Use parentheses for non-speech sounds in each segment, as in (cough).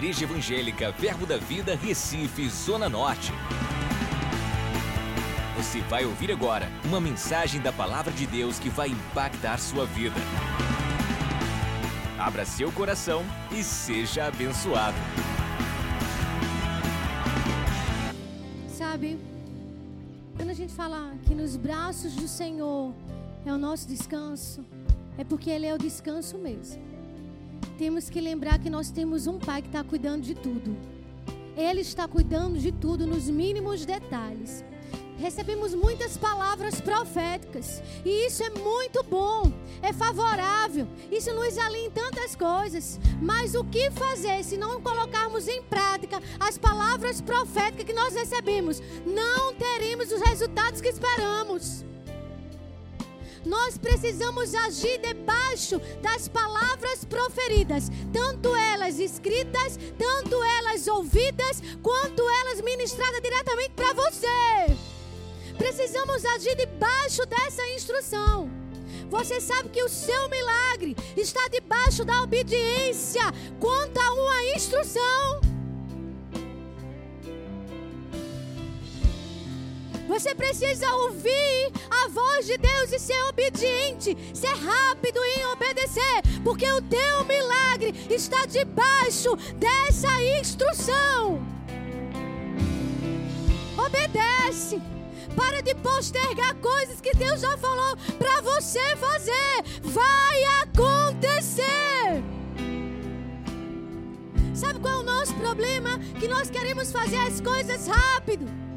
Igreja Evangélica Verbo da Vida, Recife, Zona Norte. Você vai ouvir agora uma mensagem da Palavra de Deus que vai impactar sua vida. Abra seu coração e seja abençoado. Sabe, quando a gente fala que nos braços do Senhor é o nosso descanso, é porque Ele é o descanso mesmo. Temos que lembrar que nós temos um Pai que está cuidando de tudo. Ele está cuidando de tudo nos mínimos detalhes. Recebemos muitas palavras proféticas e isso é muito bom, é favorável, isso nos alinha em tantas coisas. Mas o que fazer se não colocarmos em prática as palavras proféticas que nós recebemos? Não teremos os resultados que esperamos. Nós precisamos agir debaixo das palavras proferidas, tanto elas escritas, tanto elas ouvidas, quanto elas ministradas diretamente para você. Precisamos agir debaixo dessa instrução. Você sabe que o seu milagre está debaixo da obediência quanto a uma instrução. Você precisa ouvir a voz de Deus e ser obediente, ser rápido em obedecer, porque o teu milagre está debaixo dessa instrução. Obedece. Para de postergar coisas que Deus já falou para você fazer. Vai acontecer. Sabe qual é o nosso problema? Que nós queremos fazer as coisas rápido.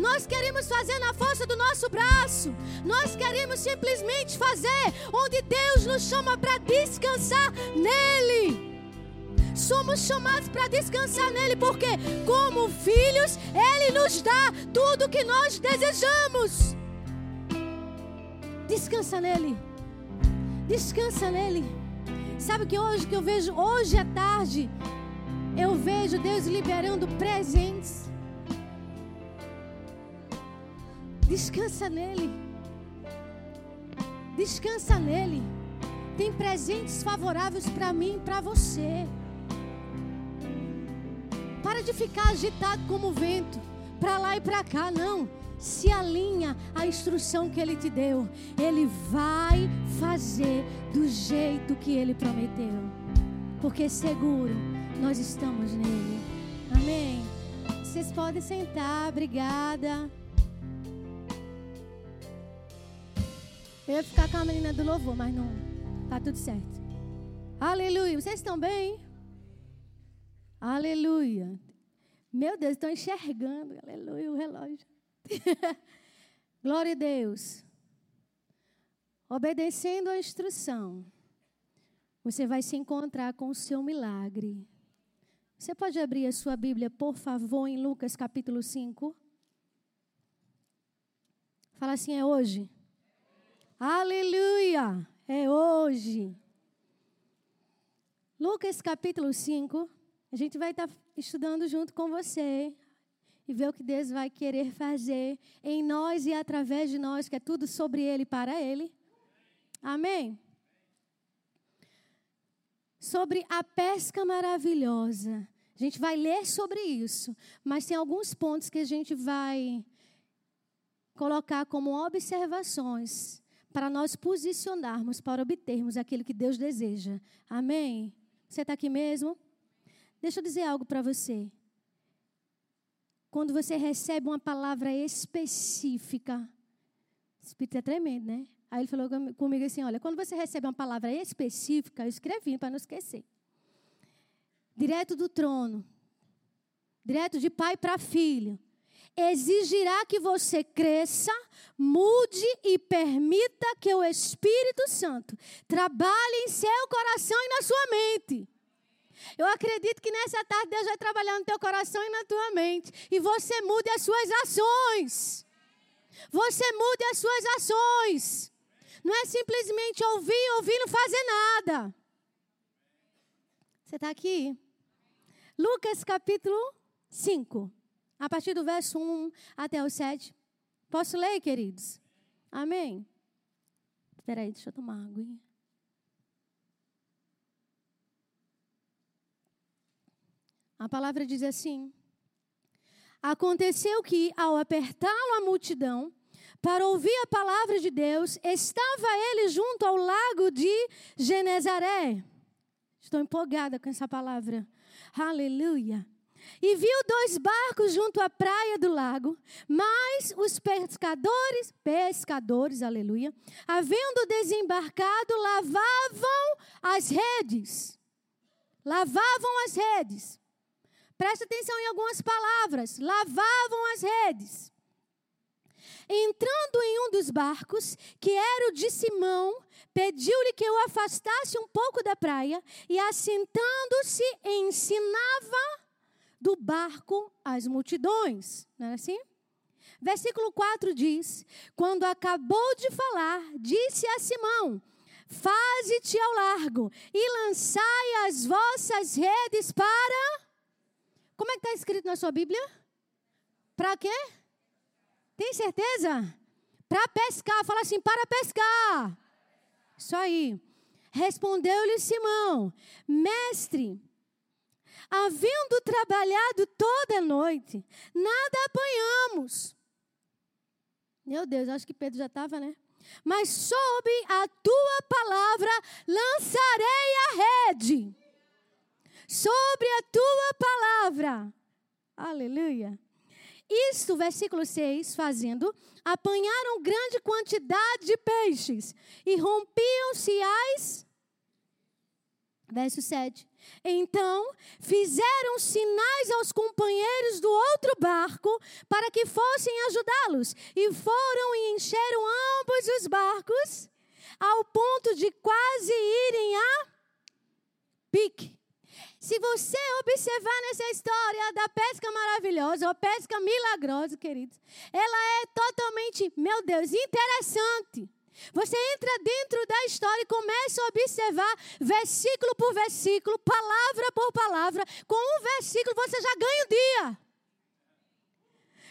Nós queremos fazer na força do nosso braço. Nós queremos simplesmente fazer onde Deus nos chama para descansar nele. Somos chamados para descansar nele, porque, como filhos, ele nos dá tudo o que nós desejamos. Descansa nele. Descansa nele. Sabe que hoje que eu vejo, hoje à tarde, eu vejo Deus liberando presentes. Descansa nele. Descansa nele. Tem presentes favoráveis para mim e para você. Para de ficar agitado como o vento, para lá e para cá, não. Se alinha à instrução que ele te deu. Ele vai fazer do jeito que ele prometeu. Porque seguro nós estamos nele. Amém. Vocês podem sentar, obrigada. Eu ia ficar com a menina do louvor, mas não. Tá tudo certo. Aleluia. Vocês estão bem? Aleluia. Meu Deus, estou enxergando. Aleluia, o relógio. (laughs) Glória a Deus. Obedecendo a instrução, você vai se encontrar com o seu milagre. Você pode abrir a sua Bíblia, por favor, em Lucas capítulo 5? Fala assim, é hoje. Aleluia! É hoje. Lucas capítulo 5. A gente vai estar estudando junto com você e ver o que Deus vai querer fazer em nós e através de nós, que é tudo sobre Ele e para Ele. Amém? Sobre a pesca maravilhosa. A gente vai ler sobre isso, mas tem alguns pontos que a gente vai colocar como observações para nós posicionarmos, para obtermos aquilo que Deus deseja. Amém? Você está aqui mesmo? Deixa eu dizer algo para você. Quando você recebe uma palavra específica, o Espírito é tremendo, né? Aí ele falou comigo assim: olha, quando você recebe uma palavra específica, eu escrevi para não esquecer. Direto do trono, direto de pai para filho exigirá que você cresça, mude e permita que o Espírito Santo trabalhe em seu coração e na sua mente. Eu acredito que nessa tarde Deus vai trabalhar no teu coração e na tua mente. E você mude as suas ações. Você mude as suas ações. Não é simplesmente ouvir, ouvir não fazer nada. Você está aqui? Lucas capítulo 5 a partir do verso 1 até o 7. Posso ler, queridos? Amém? Espera aí, deixa eu tomar água. A palavra diz assim: Aconteceu que, ao apertá-lo a multidão, para ouvir a palavra de Deus, estava ele junto ao lago de Genezaré. Estou empolgada com essa palavra. Aleluia. E viu dois barcos junto à praia do lago, mas os pescadores, pescadores, aleluia, havendo desembarcado, lavavam as redes. Lavavam as redes. Presta atenção em algumas palavras. Lavavam as redes. Entrando em um dos barcos, que era o de Simão, pediu-lhe que o afastasse um pouco da praia e, assentando-se, ensinava do barco às multidões. Não é assim? Versículo 4 diz: Quando acabou de falar, disse a Simão: Faze-te ao largo e lançai as vossas redes para. Como é que está escrito na sua Bíblia? Para quê? Tem certeza? Para pescar. Fala assim: para pescar. Isso aí. Respondeu-lhe Simão: Mestre, havendo trabalhado toda noite, nada apanhamos. Meu Deus, acho que Pedro já estava, né? Mas sob a tua palavra lançarei a rede. Sobre a tua palavra. Aleluia. Isto, versículo 6, fazendo, apanharam grande quantidade de peixes e rompiam-se as. Verso 7. Então fizeram sinais aos companheiros do outro barco para que fossem ajudá-los, e foram e encheram ambos os barcos, ao ponto de quase irem a pique. Se você observar nessa história da pesca maravilhosa, ou pesca milagrosa, queridos, ela é totalmente, meu Deus, interessante. Você entra dentro da história e começa a observar versículo por versículo, palavra por palavra. Com um versículo você já ganha o dia.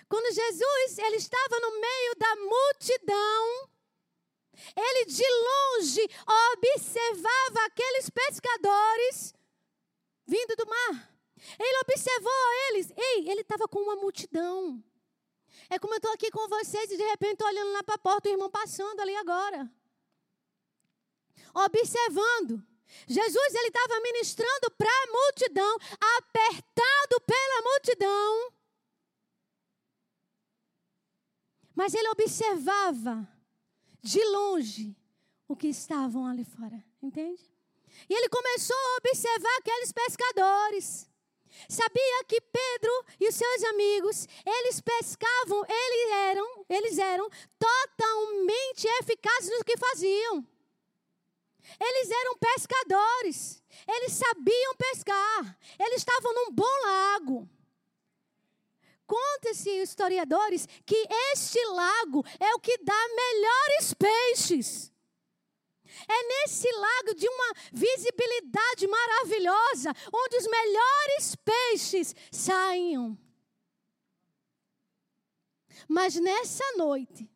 Quando Jesus ele estava no meio da multidão, ele de longe observava aqueles pescadores vindo do mar. Ele observou eles. Ei, ele estava com uma multidão. É como eu estou aqui com vocês e de repente estou olhando lá para a porta, o irmão passando ali agora. Observando. Jesus ele estava ministrando para a multidão, apertado pela multidão. Mas ele observava de longe o que estavam ali fora, entende? E ele começou a observar aqueles pescadores. Sabia que Pedro e os seus amigos, eles pescavam, eles eram, eles eram totalmente eficazes no que faziam. Eles eram pescadores. Eles sabiam pescar. Eles estavam num bom lago. Conta-se historiadores que este lago é o que dá melhores peixes. Nesse lago de uma visibilidade maravilhosa, onde os melhores peixes saem. Mas nessa noite,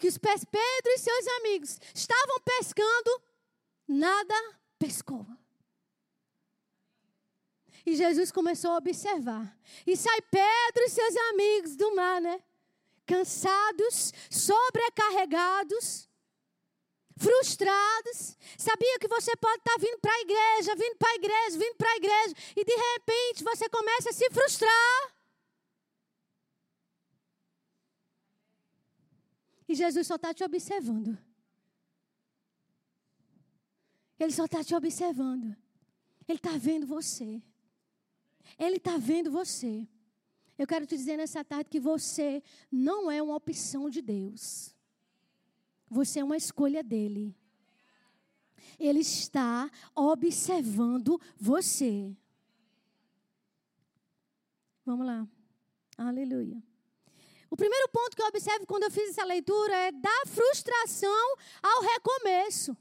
que os Pedro e seus amigos estavam pescando, nada pescou. E Jesus começou a observar. E sai Pedro e seus amigos do mar, né? Cansados, sobrecarregados frustrados. Sabia que você pode estar vindo para a igreja, vindo para a igreja, vindo para a igreja, e de repente você começa a se frustrar. E Jesus só está te observando. Ele só está te observando. Ele está vendo você. Ele está vendo você. Eu quero te dizer nessa tarde que você não é uma opção de Deus. Você é uma escolha dele. Ele está observando você. Vamos lá. Aleluia. O primeiro ponto que eu observo quando eu fiz essa leitura é da frustração ao recomeço.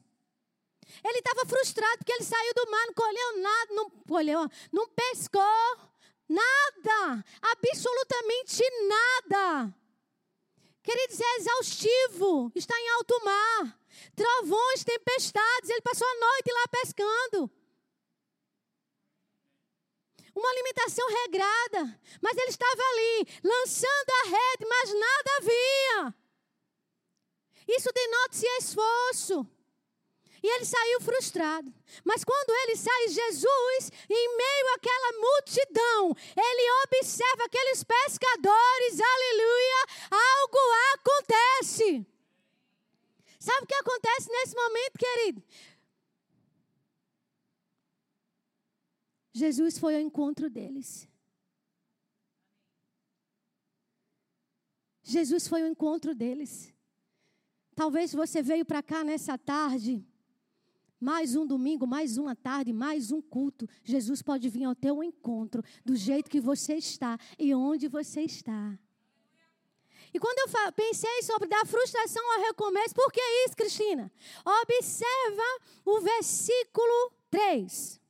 Ele estava frustrado porque ele saiu do mar, não colheu nada, não colheu, não pescou nada, absolutamente nada. Queridos, é exaustivo. Está em alto mar. Trovões, tempestades. Ele passou a noite lá pescando. uma alimentação regrada, mas ele estava ali, lançando a rede, mas nada havia. Isso denota-se esforço. E ele saiu frustrado. Mas quando ele sai, Jesus, em meio àquela multidão, ele observa aqueles pescadores, aleluia, algo acontece. Sabe o que acontece nesse momento, querido? Jesus foi ao encontro deles. Jesus foi ao encontro deles. Talvez você veio para cá nessa tarde, mais um domingo, mais uma tarde, mais um culto. Jesus pode vir ao teu encontro, do jeito que você está e onde você está. E quando eu pensei sobre dar frustração ao recomeço, por que isso, Cristina? Observa o versículo 3.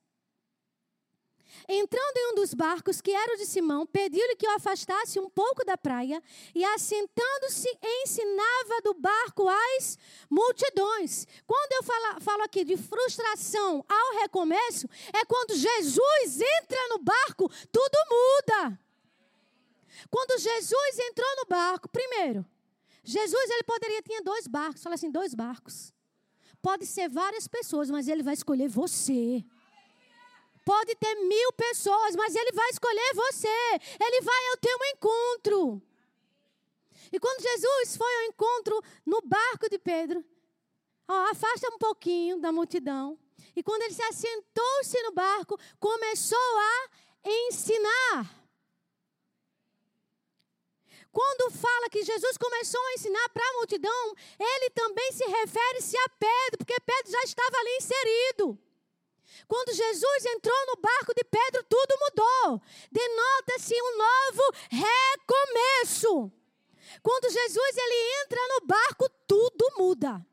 Entrando em um dos barcos, que era o de Simão, pediu-lhe que o afastasse um pouco da praia e, assentando-se, ensinava do barco as multidões. Quando eu falo, falo aqui de frustração ao recomeço, é quando Jesus entra no barco, tudo muda. Quando Jesus entrou no barco, primeiro, Jesus ele poderia ter dois barcos, fala assim, dois barcos. Pode ser várias pessoas, mas ele vai escolher você. Pode ter mil pessoas, mas Ele vai escolher você. Ele vai ao teu encontro. E quando Jesus foi ao encontro no barco de Pedro, ó, afasta um pouquinho da multidão. E quando ele se assentou-se no barco, começou a ensinar. Quando fala que Jesus começou a ensinar para a multidão, ele também se refere-se a Pedro, porque Pedro já estava ali inserido. Quando Jesus entrou no barco de Pedro, tudo mudou. Denota-se um novo recomeço. Quando Jesus ele entra no barco, tudo muda.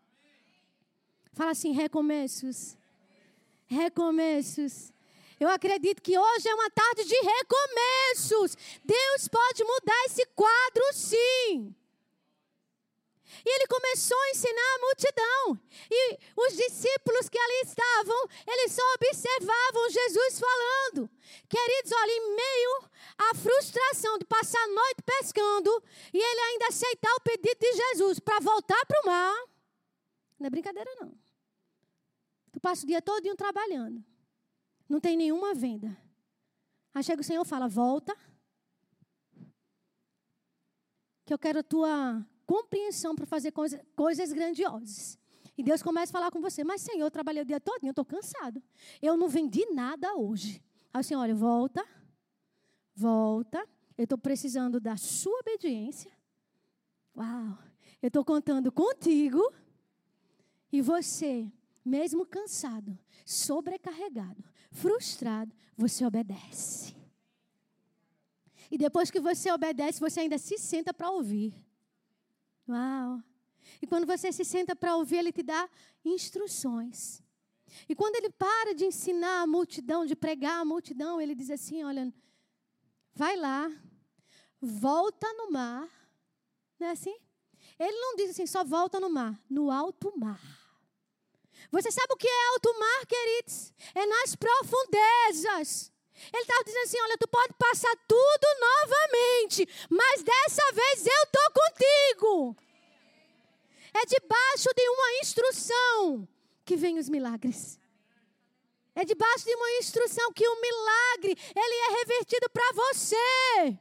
Fala assim, recomeços. Recomeços. Eu acredito que hoje é uma tarde de recomeços. Deus pode mudar esse quadro, sim. E ele começou a ensinar a multidão. E os discípulos que ali estavam, eles só observavam Jesus falando. Queridos, olha, em meio à frustração de passar a noite pescando e ele ainda aceitar o pedido de Jesus para voltar para o mar, não é brincadeira não. Tu passa o dia todo trabalhando. Não tem nenhuma venda. Aí chega o Senhor fala: volta. Que eu quero a tua compreensão para fazer coisa, coisas grandiosas. E Deus começa a falar com você, mas Senhor, eu trabalhei o dia todo, eu estou cansado. Eu não vendi nada hoje. Aí o Senhor, olha, volta, volta. Eu estou precisando da sua obediência. Uau! Eu estou contando contigo. E você, mesmo cansado, sobrecarregado, frustrado, você obedece. E depois que você obedece, você ainda se senta para ouvir. Uau! E quando você se senta para ouvir, ele te dá instruções. E quando ele para de ensinar a multidão, de pregar a multidão, ele diz assim: olha, vai lá, volta no mar. Não é assim? Ele não diz assim, só volta no mar, no alto mar. Você sabe o que é alto mar, queridos? É nas profundezas. Ele estava dizendo assim: olha, tu pode passar tudo novamente, mas dessa vez eu estou contigo. É debaixo de uma instrução que vem os milagres. É debaixo de uma instrução que o milagre ele é revertido para você.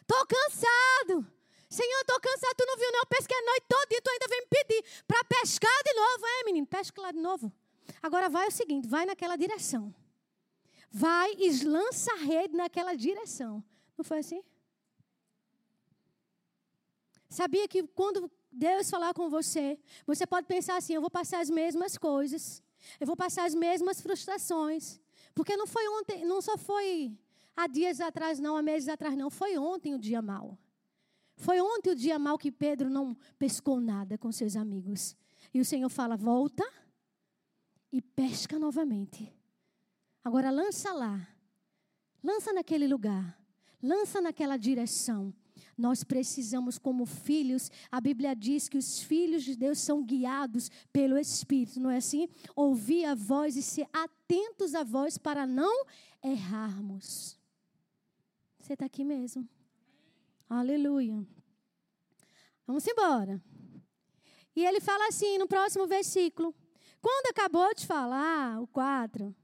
Estou cansado. Senhor, estou cansado. Tu não viu, não? Eu pesquei a noite toda e tu ainda vem me pedir para pescar de novo. É, menino, pesca lá de novo. Agora vai o seguinte: vai naquela direção. Vai e lança a rede naquela direção. Não foi assim? Sabia que quando Deus falar com você, você pode pensar assim: eu vou passar as mesmas coisas, eu vou passar as mesmas frustrações. Porque não foi ontem, não só foi há dias atrás, não, há meses atrás, não. Foi ontem o dia mau. Foi ontem o dia mau que Pedro não pescou nada com seus amigos. E o Senhor fala: volta e pesca novamente. Agora lança lá. Lança naquele lugar. Lança naquela direção. Nós precisamos, como filhos, a Bíblia diz que os filhos de Deus são guiados pelo Espírito, não é assim? Ouvir a voz e ser atentos à voz para não errarmos. Você está aqui mesmo? Aleluia. Vamos embora. E ele fala assim no próximo versículo. Quando acabou de falar, o 4,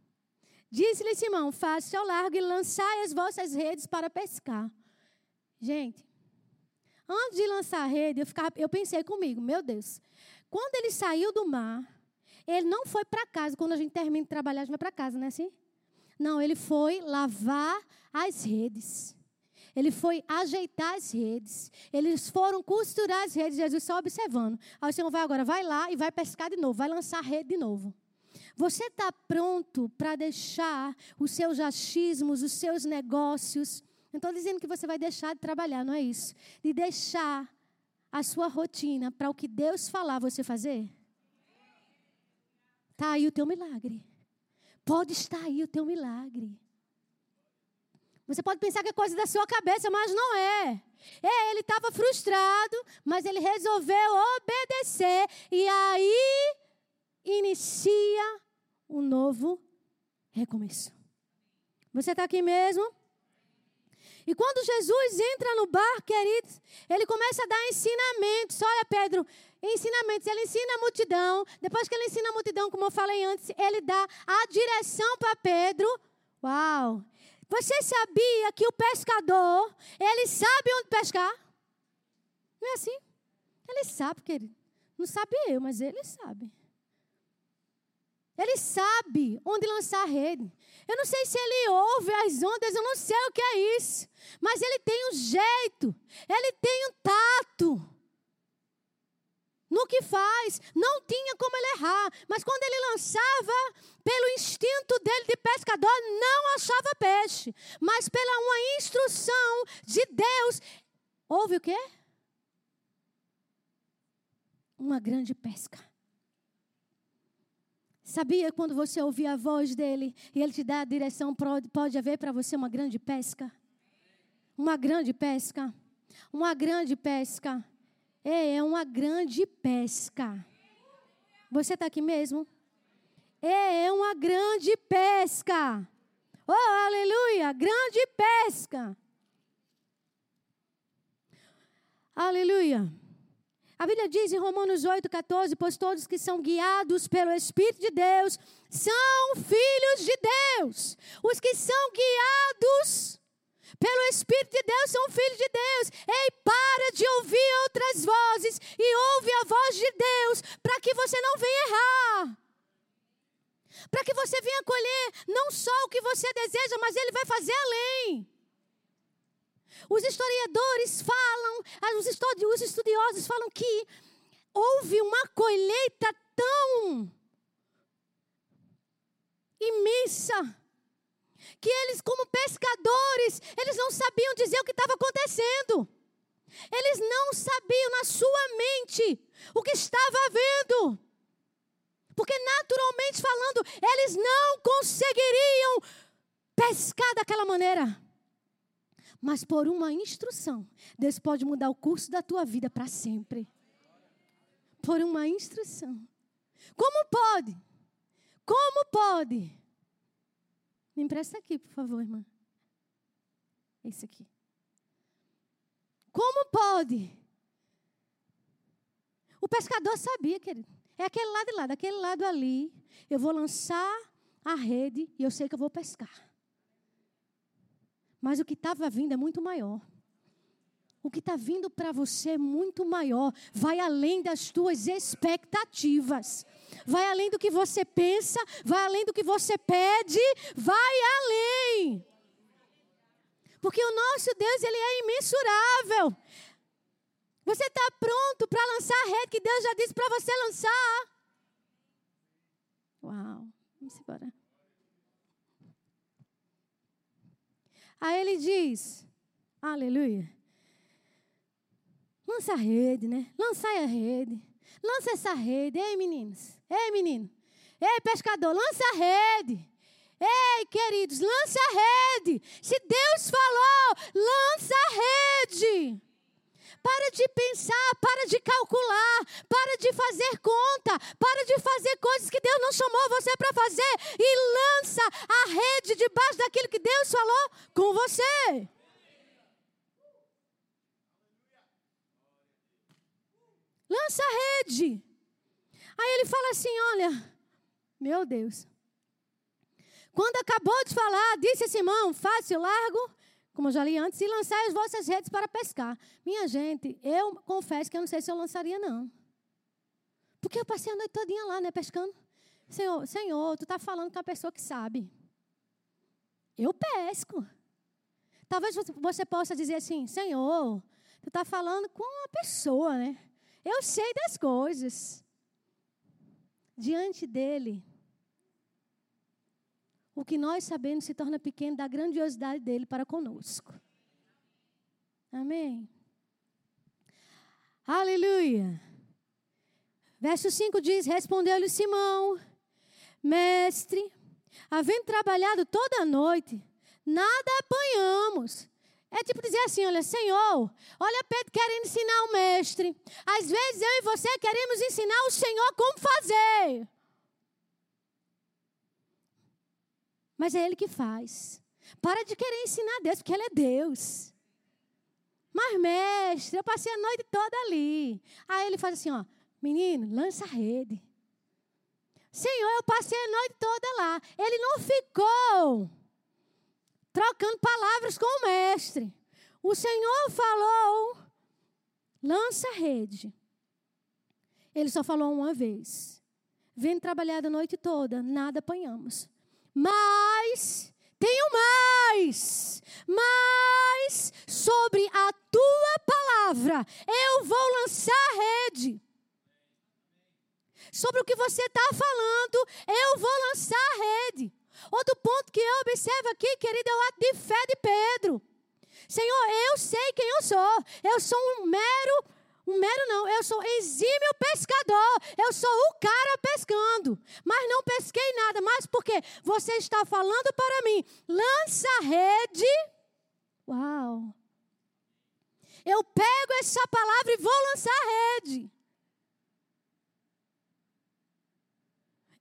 disse-lhe Simão: Faça ao largo e lançai as vossas redes para pescar. Gente, antes de lançar a rede, eu, ficava, eu pensei comigo: Meu Deus, quando ele saiu do mar, ele não foi para casa. Quando a gente termina de trabalhar, a gente vai para casa, não é assim? Não, ele foi lavar as redes. Ele foi ajeitar as redes. Eles foram costurar as redes. Jesus só observando. Aí o Senhor vai agora, vai lá e vai pescar de novo, vai lançar a rede de novo. Você está pronto para deixar os seus achismos, os seus negócios? Não estou dizendo que você vai deixar de trabalhar, não é isso. De deixar a sua rotina para o que Deus falar você fazer? Está aí o teu milagre. Pode estar aí o teu milagre. Você pode pensar que é coisa da sua cabeça, mas não é. É, ele estava frustrado, mas ele resolveu obedecer. E aí inicia um novo recomeço. Você está aqui mesmo? E quando Jesus entra no bar, queridos, ele começa a dar ensinamentos. Olha, Pedro, ensinamentos. Ele ensina a multidão. Depois que ele ensina a multidão, como eu falei antes, ele dá a direção para Pedro. Uau! Você sabia que o pescador, ele sabe onde pescar? Não é assim? Ele sabe, querido. Não sabe eu, mas ele sabe. Ele sabe onde lançar a rede. Eu não sei se ele ouve as ondas, eu não sei o que é isso. Mas ele tem um jeito, ele tem um tato que faz. Não tinha como ele errar. Mas quando ele lançava, pelo instinto dele de pescador, não achava peixe. Mas pela uma instrução de Deus, houve o quê? Uma grande pesca. Sabia quando você ouvir a voz dele e ele te dá a direção, pode haver para você uma grande pesca? Uma grande pesca. Uma grande pesca. É, é uma grande pesca. Você está aqui mesmo? É, é uma grande pesca. Oh, aleluia! Grande pesca. Aleluia. A Bíblia diz em Romanos 8, 14: Pois todos que são guiados pelo Espírito de Deus são filhos de Deus. Os que são guiados pelo Espírito de Deus são filhos de Deus. Ei, para de ouvir outras vozes e ouve a voz de Deus para que você não venha errar. Para que você venha colher não só o que você deseja, mas Ele vai fazer além. Os historiadores falam, os estudiosos falam que houve uma colheita tão imensa que eles, como pescadores, sabiam dizer o que estava acontecendo. Eles não sabiam na sua mente o que estava havendo. Porque naturalmente falando, eles não conseguiriam pescar daquela maneira. Mas por uma instrução, Deus pode mudar o curso da tua vida para sempre. Por uma instrução. Como pode? Como pode? Me empresta aqui, por favor, irmã. Esse aqui. Como pode? O pescador sabia, querido. É aquele lado de lá, daquele lado ali. Eu vou lançar a rede e eu sei que eu vou pescar. Mas o que estava vindo é muito maior. O que está vindo para você é muito maior. Vai além das tuas expectativas vai além do que você pensa, vai além do que você pede, vai além. Porque o nosso Deus, ele é imensurável. Você está pronto para lançar a rede que Deus já disse para você lançar? Uau, vamos embora. Aí ele diz, aleluia. Lança a rede, né? Lançai a rede. Lança essa rede. Ei, meninos. Ei, menino. Ei, pescador, lança a rede. Ei, queridos, lança a rede. Se Deus falou, lança a rede. para de pensar, para de calcular, para de fazer conta, para de fazer coisas que Deus não chamou você para fazer e lança a rede debaixo daquilo que Deus falou com você. Lança a rede. Aí ele fala assim: Olha, meu Deus. Quando acabou de falar, disse Simão: Fácil, largo, como eu já li antes, e lançai as vossas redes para pescar. Minha gente, eu confesso que eu não sei se eu lançaria, não. Porque eu passei a noite todinha lá, né, pescando. Senhor, Senhor, tu está falando com a pessoa que sabe. Eu pesco. Talvez você possa dizer assim, Senhor, tu está falando com uma pessoa, né? Eu sei das coisas. Diante dele, o que nós sabemos se torna pequeno da grandiosidade dele para conosco. Amém. Aleluia. Verso 5 diz: Respondeu-lhe Simão, mestre, havendo trabalhado toda a noite, nada apanhamos. É tipo dizer assim: olha, Senhor, olha Pedro querendo ensinar o mestre. Às vezes eu e você queremos ensinar o Senhor como fazer. Mas é Ele que faz. Para de querer ensinar Deus, porque Ele é Deus. Mas, mestre, eu passei a noite toda ali. Aí ele faz assim: ó, menino, lança a rede. Senhor, eu passei a noite toda lá. Ele não ficou trocando palavras com o mestre. O Senhor falou: lança a rede. Ele só falou uma vez. Vendo trabalhar a noite toda, nada apanhamos. Mas, tenho mais, mas sobre a tua palavra eu vou lançar a rede. Sobre o que você está falando, eu vou lançar a rede. Outro ponto que eu observo aqui, querido, é o ato de fé de Pedro. Senhor, eu sei quem eu sou. Eu sou um mero, um mero não, eu sou exímio pescador. Eu sou o cara pescando. Mas não pesquei nada. Mas porque você está falando para mim, lança a rede. Uau. Eu pego essa palavra e vou lançar a rede.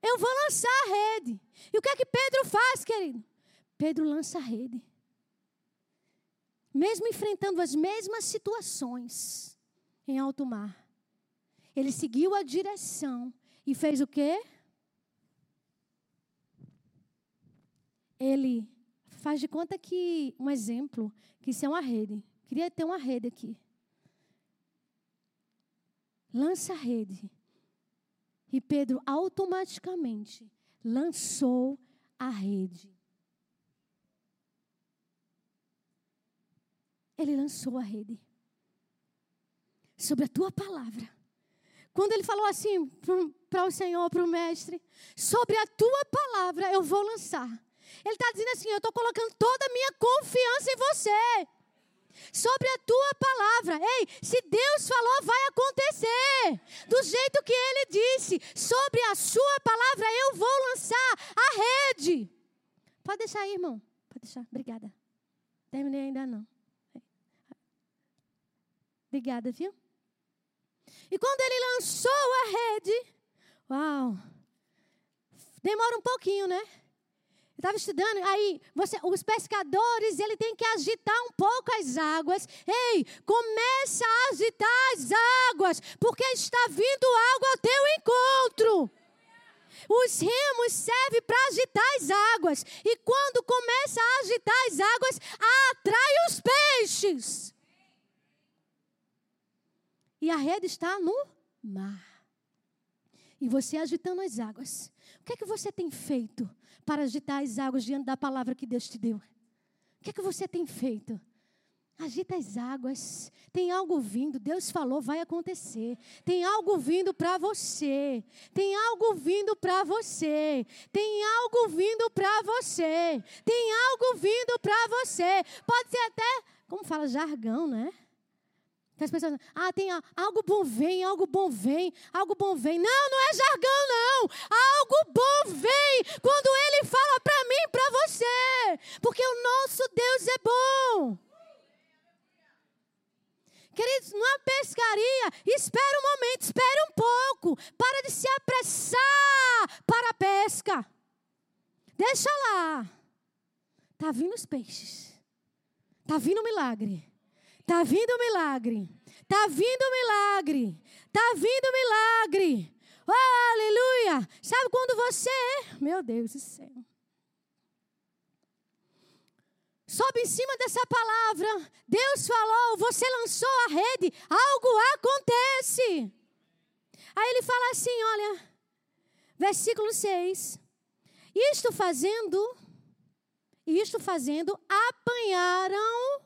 Eu vou lançar a rede. E o que é que Pedro faz, querido? Pedro lança a rede. Mesmo enfrentando as mesmas situações em alto mar, ele seguiu a direção e fez o quê? Ele faz de conta que, um exemplo, que isso é uma rede. Queria ter uma rede aqui. Lança a rede. E Pedro automaticamente lançou a rede. Ele lançou a rede. Sobre a tua palavra. Quando ele falou assim para o Senhor, para o mestre, sobre a tua palavra eu vou lançar. Ele está dizendo assim: eu estou colocando toda a minha confiança em você sobre a tua palavra. Ei, se Deus falou, vai acontecer. Do jeito que ele disse, sobre a sua palavra eu vou lançar a rede. Pode deixar aí, irmão. Pode deixar. Obrigada. Terminei ainda não. Obrigada, viu? E quando ele lançou a rede, uau, demora um pouquinho, né? estava estudando, aí você, os pescadores, ele tem que agitar um pouco as águas. Ei, começa a agitar as águas, porque está vindo algo ao teu encontro. Os remos servem para agitar as águas. E quando começa a agitar as águas, atrai os peixes. E a rede está no mar. E você agitando as águas. O que é que você tem feito para agitar as águas diante da palavra que Deus te deu? O que é que você tem feito? Agita as águas. Tem algo vindo. Deus falou, vai acontecer. Tem algo vindo para você. Tem algo vindo para você. Tem algo vindo para você. Tem algo vindo para você. Pode ser até, como fala, jargão, né? Que as pessoas, ah, tem algo bom vem, algo bom vem, algo bom vem. Não, não é jargão, não. Algo bom vem quando ele fala para mim, para você. Porque o nosso Deus é bom. Queridos, numa pescaria, espera um momento, espera um pouco. Para de se apressar para a pesca. Deixa lá. Tá vindo os peixes. Tá vindo o milagre. Tá vindo o milagre. Tá vindo o milagre. Tá vindo o milagre. Oh, aleluia! Sabe quando você, meu Deus do céu. Sobe em cima dessa palavra. Deus falou, você lançou a rede, algo acontece. Aí ele fala assim: olha, versículo 6. Isto fazendo, isto fazendo, apanharam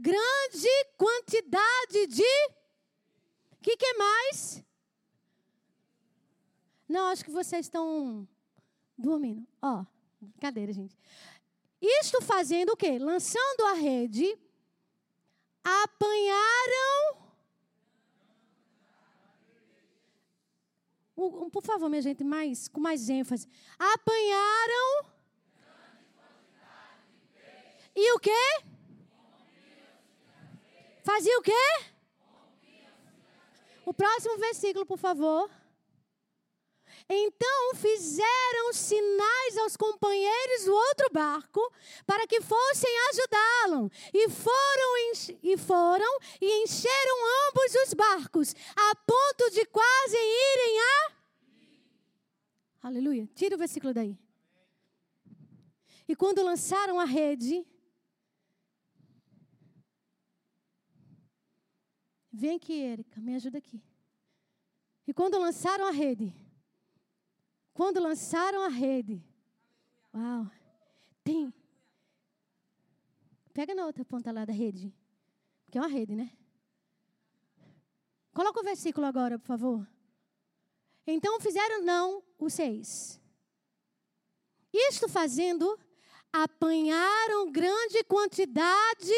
grande quantidade de. O que, que é mais? Não, acho que vocês estão dormindo. Ó, oh, brincadeira, gente. Isto fazendo o quê? Lançando a rede, apanharam. Um, por favor, minha gente, mais, com mais ênfase. Apanharam. E o quê? Fazia o quê? O próximo versículo, por favor. Então fizeram sinais aos companheiros do outro barco para que fossem ajudá-lo. E foram, e foram e encheram ambos os barcos, a ponto de quase irem a. Aleluia. Tira o versículo daí. E quando lançaram a rede, Vem aqui, Erika, me ajuda aqui. E quando lançaram a rede, quando lançaram a rede, uau, tem. Pega na outra ponta lá da rede, que é uma rede, né? Coloca o versículo agora, por favor. Então fizeram, não, o seis. Isto fazendo, apanharam grande quantidade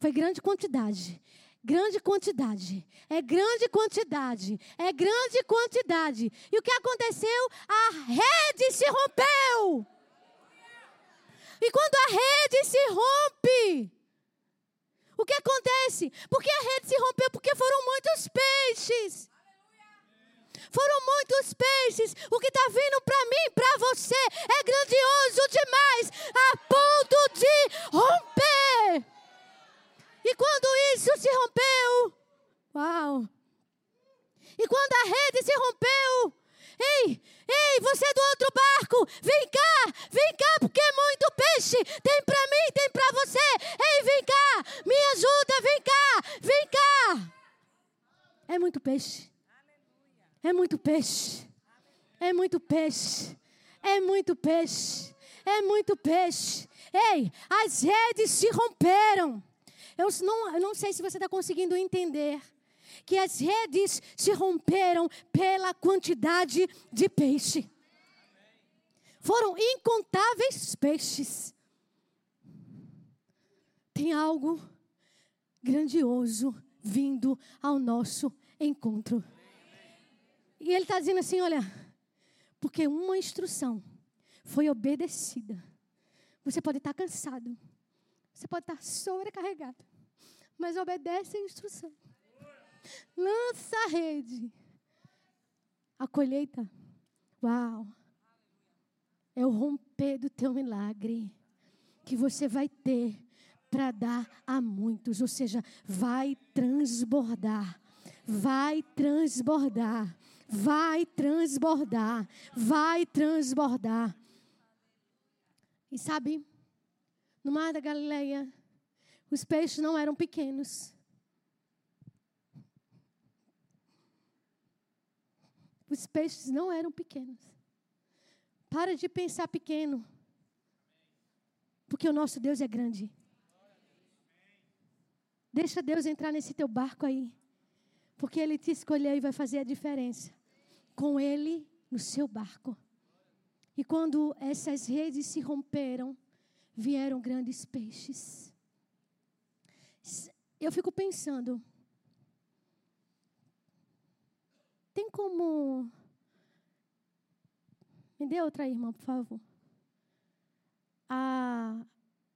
foi grande quantidade. Grande quantidade. É grande quantidade. É grande quantidade. E o que aconteceu? A rede se rompeu. E quando a rede se rompe, o que acontece? Porque a rede se rompeu? Porque foram muitos peixes. Foram muitos peixes. O que está vindo para mim, para você, é grandioso demais, a ponto de romper. E quando isso se rompeu, uau! E quando a rede se rompeu, ei, ei, você é do outro barco, vem cá, vem cá, porque é muito peixe. Tem para mim, tem para você. Ei, vem cá, me ajuda, vem cá, vem cá. É muito peixe. É muito peixe. É muito peixe. É muito peixe. É muito peixe. Ei, as redes se romperam. Eu não, eu não sei se você está conseguindo entender que as redes se romperam pela quantidade de peixe. Foram incontáveis peixes. Tem algo grandioso vindo ao nosso encontro. E ele está dizendo assim: olha, porque uma instrução foi obedecida. Você pode estar tá cansado, você pode estar tá sobrecarregado mas obedece a instrução. Lança a rede. A colheita, uau, é o romper do teu milagre que você vai ter para dar a muitos, ou seja, vai transbordar, vai transbordar, vai transbordar, vai transbordar. E sabe, no mar da Galileia, os peixes não eram pequenos. Os peixes não eram pequenos. Para de pensar pequeno. Porque o nosso Deus é grande. Deixa Deus entrar nesse teu barco aí. Porque Ele te escolheu e vai fazer a diferença. Com Ele no seu barco. E quando essas redes se romperam, vieram grandes peixes eu fico pensando, tem como. Me dê outra aí, irmã, por favor. A,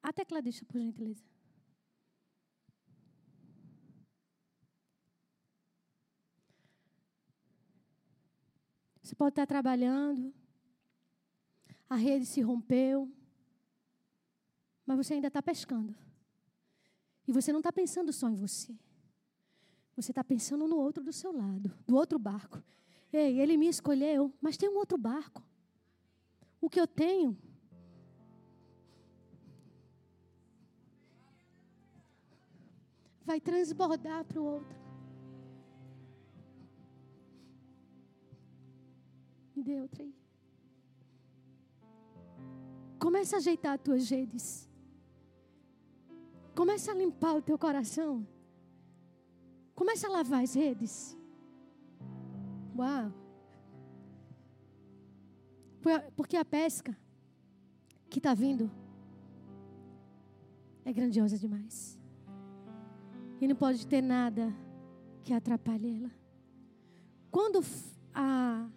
a tecladista, por gentileza. Você pode estar trabalhando, a rede se rompeu, mas você ainda está pescando. E você não está pensando só em você. Você está pensando no outro do seu lado, do outro barco. Ei, ele me escolheu, mas tem um outro barco. O que eu tenho vai transbordar para o outro. Me dê outra aí. Começa a ajeitar as tuas redes. Começa a limpar o teu coração. Começa a lavar as redes. Uau! Porque a pesca que está vindo é grandiosa demais. E não pode ter nada que atrapalhe ela. Quando a,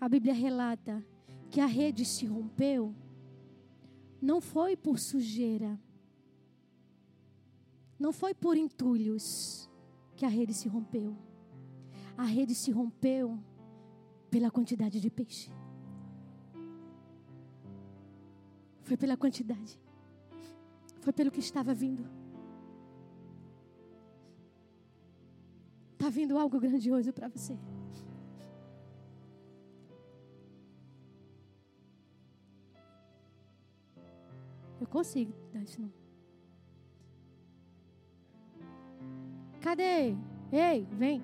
a Bíblia relata que a rede se rompeu, não foi por sujeira, não foi por entulhos que a rede se rompeu. A rede se rompeu pela quantidade de peixe. Foi pela quantidade. Foi pelo que estava vindo. Está vindo algo grandioso para você. Eu consigo dar isso não. Cadê? Ei, vem.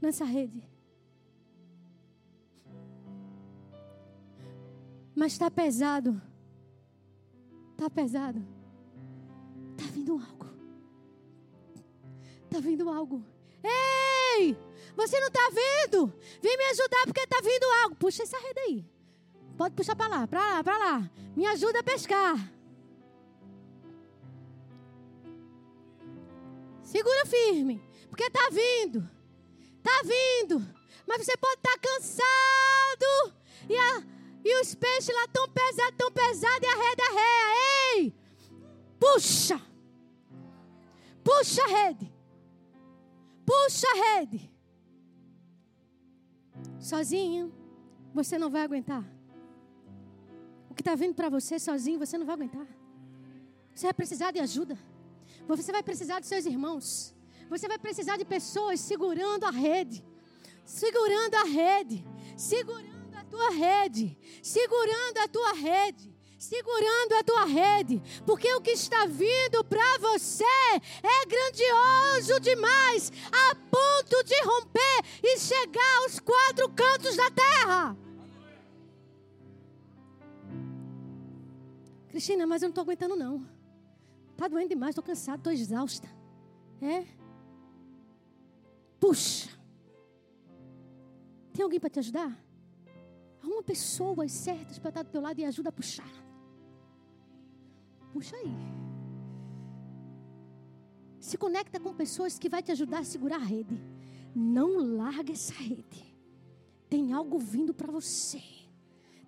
Nessa rede. Mas está pesado. Está pesado. Está vindo algo. Está vindo algo. Ei! Você não está vendo? Vem me ajudar porque está vindo algo. Puxa essa rede aí. Pode puxar para lá, para lá, para lá. Me ajuda a pescar. Segura firme, porque está vindo. Está vindo. Mas você pode estar tá cansado. E, a, e os peixes lá tão pesados, tão pesados. E a rede arreia. Ei! Puxa! Puxa a rede. Puxa a rede. Sozinho, você não vai aguentar. O que está vindo para você sozinho, você não vai aguentar. Você vai precisar de ajuda. Você vai precisar de seus irmãos. Você vai precisar de pessoas segurando a rede. Segurando a rede. Segurando a tua rede. Segurando a tua rede segurando a tua rede, porque o que está vindo para você é grandioso demais, a ponto de romper e chegar aos quatro cantos da terra. Cristina, mas eu não estou aguentando não. Está doendo demais, estou cansada, estou exausta. É? Puxa. Tem alguém para te ajudar? Arruma pessoas certas para estar do teu lado e ajuda a puxar. Puxa aí. Se conecta com pessoas que vai te ajudar a segurar a rede. Não larga essa rede. Tem algo vindo para você.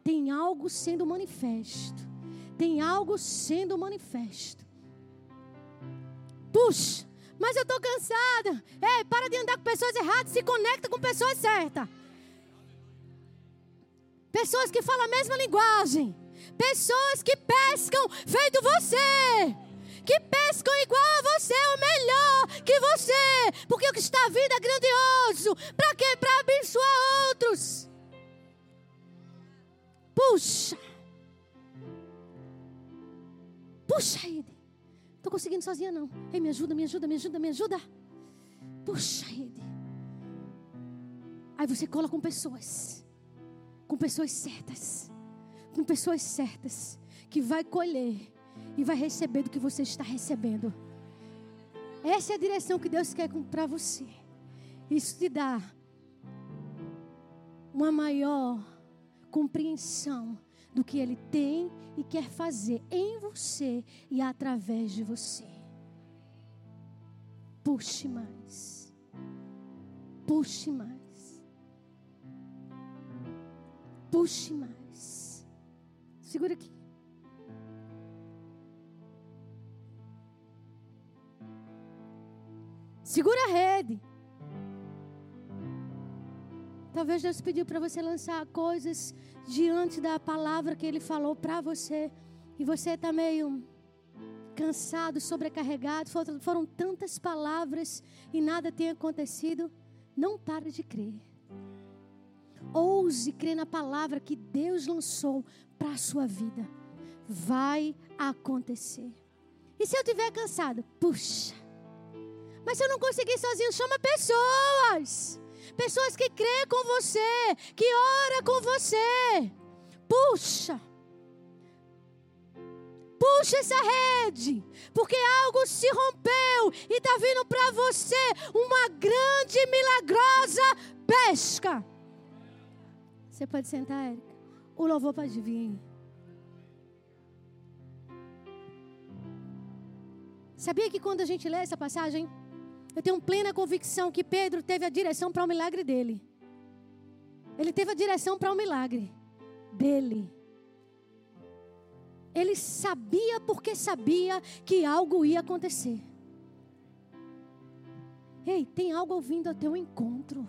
Tem algo sendo manifesto. Tem algo sendo manifesto. Puxa, mas eu estou cansada. Ei, para de andar com pessoas erradas. Se conecta com pessoas certas. Pessoas que falam a mesma linguagem. Pessoas que pescam feito você. Que pescam igual a você, ou melhor que você. Porque o que está vindo é grandioso. Para quê? Para abençoar outros. Puxa. Puxa ele. Estou conseguindo sozinha não. Ei, me ajuda, me ajuda, me ajuda, me ajuda. Puxa ele. Aí você cola com pessoas. Com pessoas certas com pessoas certas, que vai colher e vai receber do que você está recebendo. Essa é a direção que Deus quer para você. Isso te dá uma maior compreensão do que Ele tem e quer fazer em você e através de você. Puxe mais. Puxe mais. Puxe mais. Segura aqui. Segura a rede. Talvez Deus pediu para você lançar coisas diante da palavra que Ele falou para você. E você está meio cansado, sobrecarregado. Foram, tantas palavras e nada tem acontecido. Não pare de crer. Ouse crer na palavra que Deus lançou para a sua vida. Vai acontecer. E se eu estiver cansado? Puxa. Mas se eu não conseguir sozinho, chama pessoas. Pessoas que crê com você, que ora com você. Puxa. Puxa essa rede, porque algo se rompeu e está vindo para você uma grande, milagrosa pesca. Você pode sentar, Érica? O louvor pode vir. Sabia que quando a gente lê essa passagem, eu tenho plena convicção que Pedro teve a direção para o milagre dele. Ele teve a direção para o milagre dele. Ele sabia porque sabia que algo ia acontecer. Ei, tem algo vindo ao teu encontro.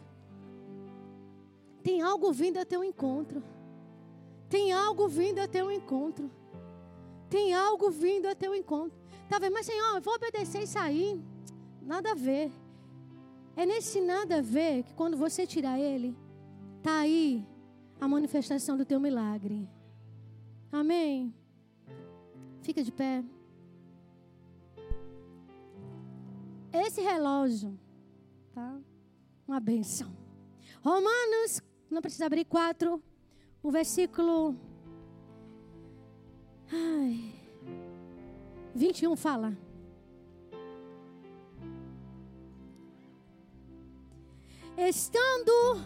Tem algo vindo ao teu encontro. Tem algo vindo ao teu encontro. Tem algo vindo ao teu encontro. Talvez, mas Senhor, eu vou obedecer e sair. Nada a ver. É nesse nada a ver que quando você tirar ele, tá aí a manifestação do teu milagre. Amém. Fica de pé. Esse relógio, tá? Uma benção. Romanos, não precisa abrir quatro, o versículo ai, 21 fala. Estando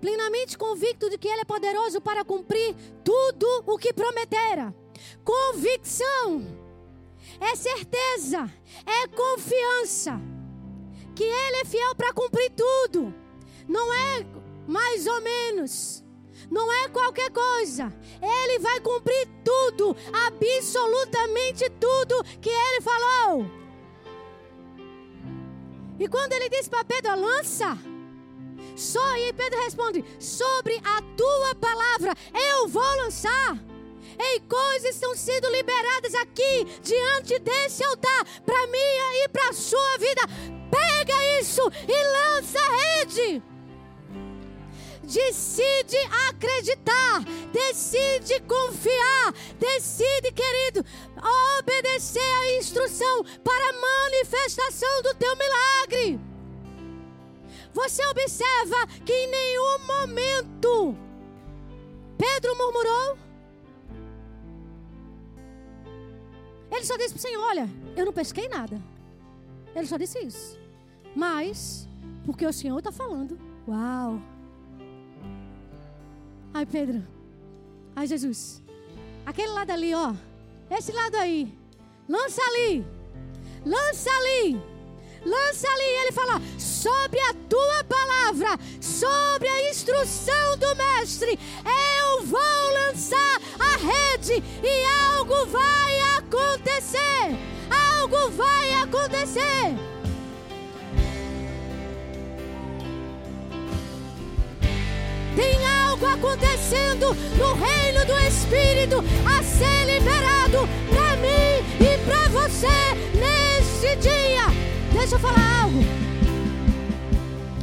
plenamente convicto de que Ele é poderoso para cumprir tudo o que prometera. Convicção é certeza, é confiança que Ele é fiel para cumprir tudo. Não é mais ou menos. Não é qualquer coisa. Ele vai cumprir tudo, absolutamente tudo que ele falou. E quando ele diz para Pedro, lança. Só e Pedro responde: Sobre a tua palavra eu vou lançar. Ei, coisas estão sendo liberadas aqui diante desse altar para minha e para sua vida. Pega isso e lança a rede. Decide acreditar, decide confiar, decide, querido, obedecer a instrução para a manifestação do teu milagre. Você observa que em nenhum momento Pedro murmurou. Ele só disse para o Senhor: Olha, eu não pesquei nada. Ele só disse isso. Mas, porque o Senhor está falando. Uau! Ai, Pedro. Ai, Jesus. Aquele lado ali, ó. Esse lado aí. Lança ali. Lança ali. Lança ali. Ele fala: sobre a tua palavra, sobre a instrução do Mestre, eu vou lançar a rede e algo vai acontecer. Algo vai acontecer. Tem algo acontecendo no reino do Espírito a ser liberado para mim e para você neste dia. Deixa eu falar algo.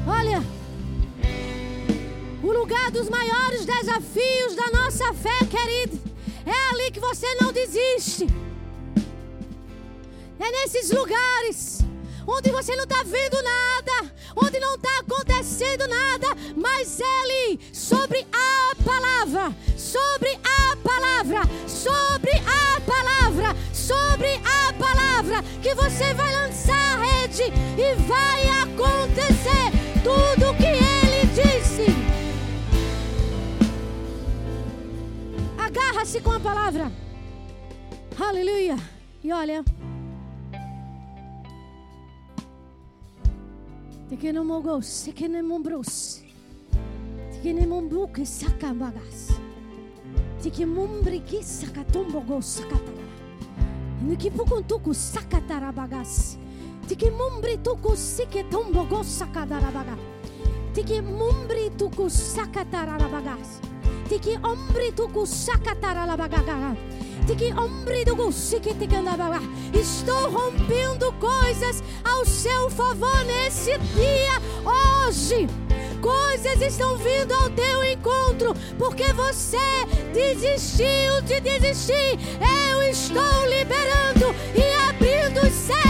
Olha, o lugar dos maiores desafios da nossa fé, querido, é ali que você não desiste. É nesses lugares onde você não está vendo nada, onde não está acontecendo nada, mas Ele, sobre a palavra, sobre a palavra, sobre a palavra, sobre a palavra, que você vai lançar a rede e vai acontecer tudo o que Ele disse. Agarra-se com a palavra. Aleluia. E olha. Tekene mogos, tekene mombros. Tekene mombruke sakabagas. Tiki mombriki sakatombogo sakatara. Nuki pukuntuku sakatarabagas. Tiki mumbri tuku sike tombo go sakadarabaga. Tiki mumbri tuku sakatararabagas. Tiki ombri tuku Estou rompendo coisas ao seu favor nesse dia, hoje. Coisas estão vindo ao teu encontro porque você desistiu de desistir. Eu estou liberando e abrindo os céus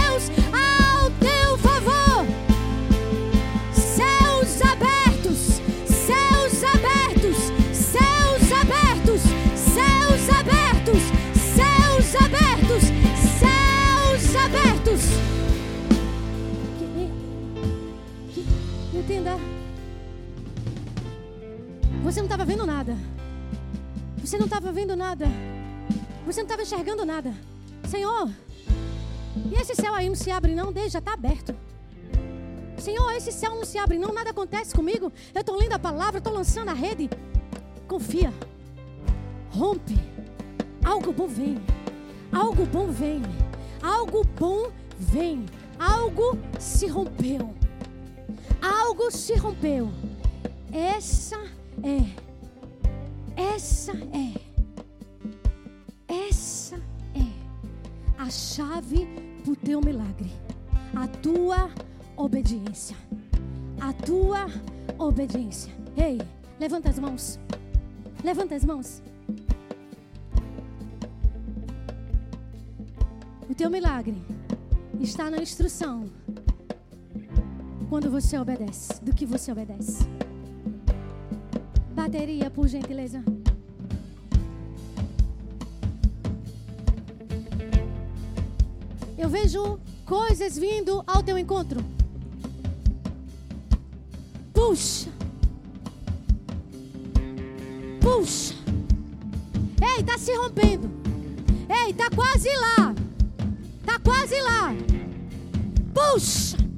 Entenda. Você não estava vendo nada. Você não estava vendo nada. Você não estava enxergando nada. Senhor, e esse céu aí não se abre não? Já está aberto. Senhor, esse céu não se abre não, nada acontece comigo. Eu estou lendo a palavra, estou lançando a rede. Confia. Rompe. Algo bom vem. Algo bom vem. Algo bom vem. Algo se rompeu. Algo se rompeu. Essa é. Essa é. Essa é a chave para o teu milagre. A tua obediência. A tua obediência. Ei, levanta as mãos. Levanta as mãos. O teu milagre está na instrução. Quando você obedece, do que você obedece. Bateria, por gentileza. Eu vejo coisas vindo ao teu encontro. Puxa. Puxa. Ei, tá se rompendo. Ei, tá quase lá. Tá quase lá. Puxa.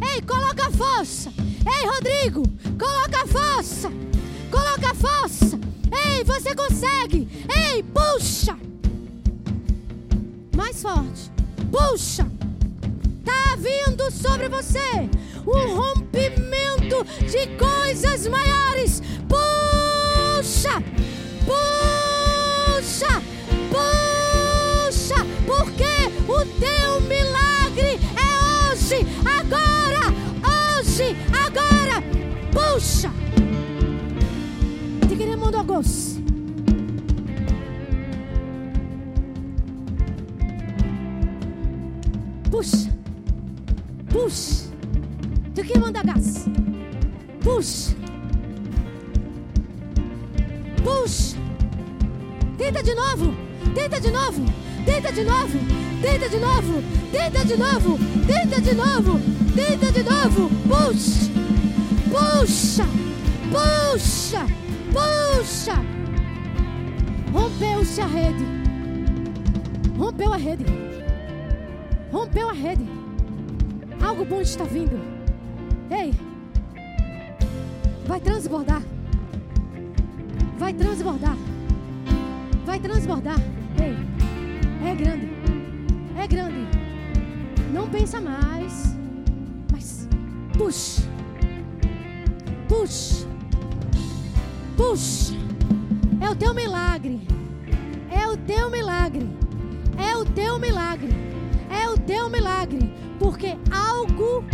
Ei, coloca força. Ei, Rodrigo, coloca força. Coloca força. Ei, você consegue. Ei, puxa. Mais forte. Puxa. Tá vindo sobre você um rompimento de coisas maiores. Puxa. Puxa. Puxa. Porque o teu milagre hoje, agora, hoje, agora. Puxa. Te queremos gosto. Puxa. Puxa. Tu que manda gás. Puxa. Puxa. Tenta de novo. Tenta de novo. Tenta de novo. Tenta de novo. Tenta de novo. Tenta de novo. Tenta de novo. Puxa. Puxa. Puxa. Puxa. Rompeu-se a rede. Rompeu a rede. Rompeu a rede. Algo bom está vindo. Ei. Vai transbordar. Vai transbordar. Vai transbordar. Ei. É grande. É grande. Não pensa mais. Mas puxa. Puxa. Puxa. É o teu milagre. É o teu milagre. É o teu milagre. É o teu milagre. Porque algo,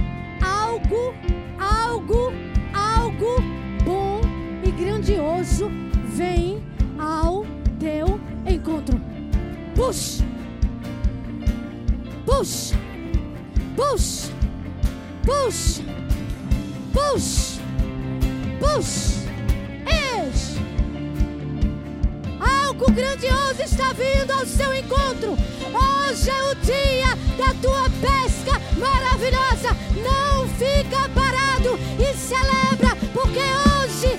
algo, algo, algo bom e grandioso vem ao teu encontro. Puxa. Puxa. Puxa. Puxa. Puxa. Puxa. Eis. Algo grandioso está vindo ao seu encontro. Hoje é o dia da tua pesca maravilhosa. Não fica parado e celebra, porque hoje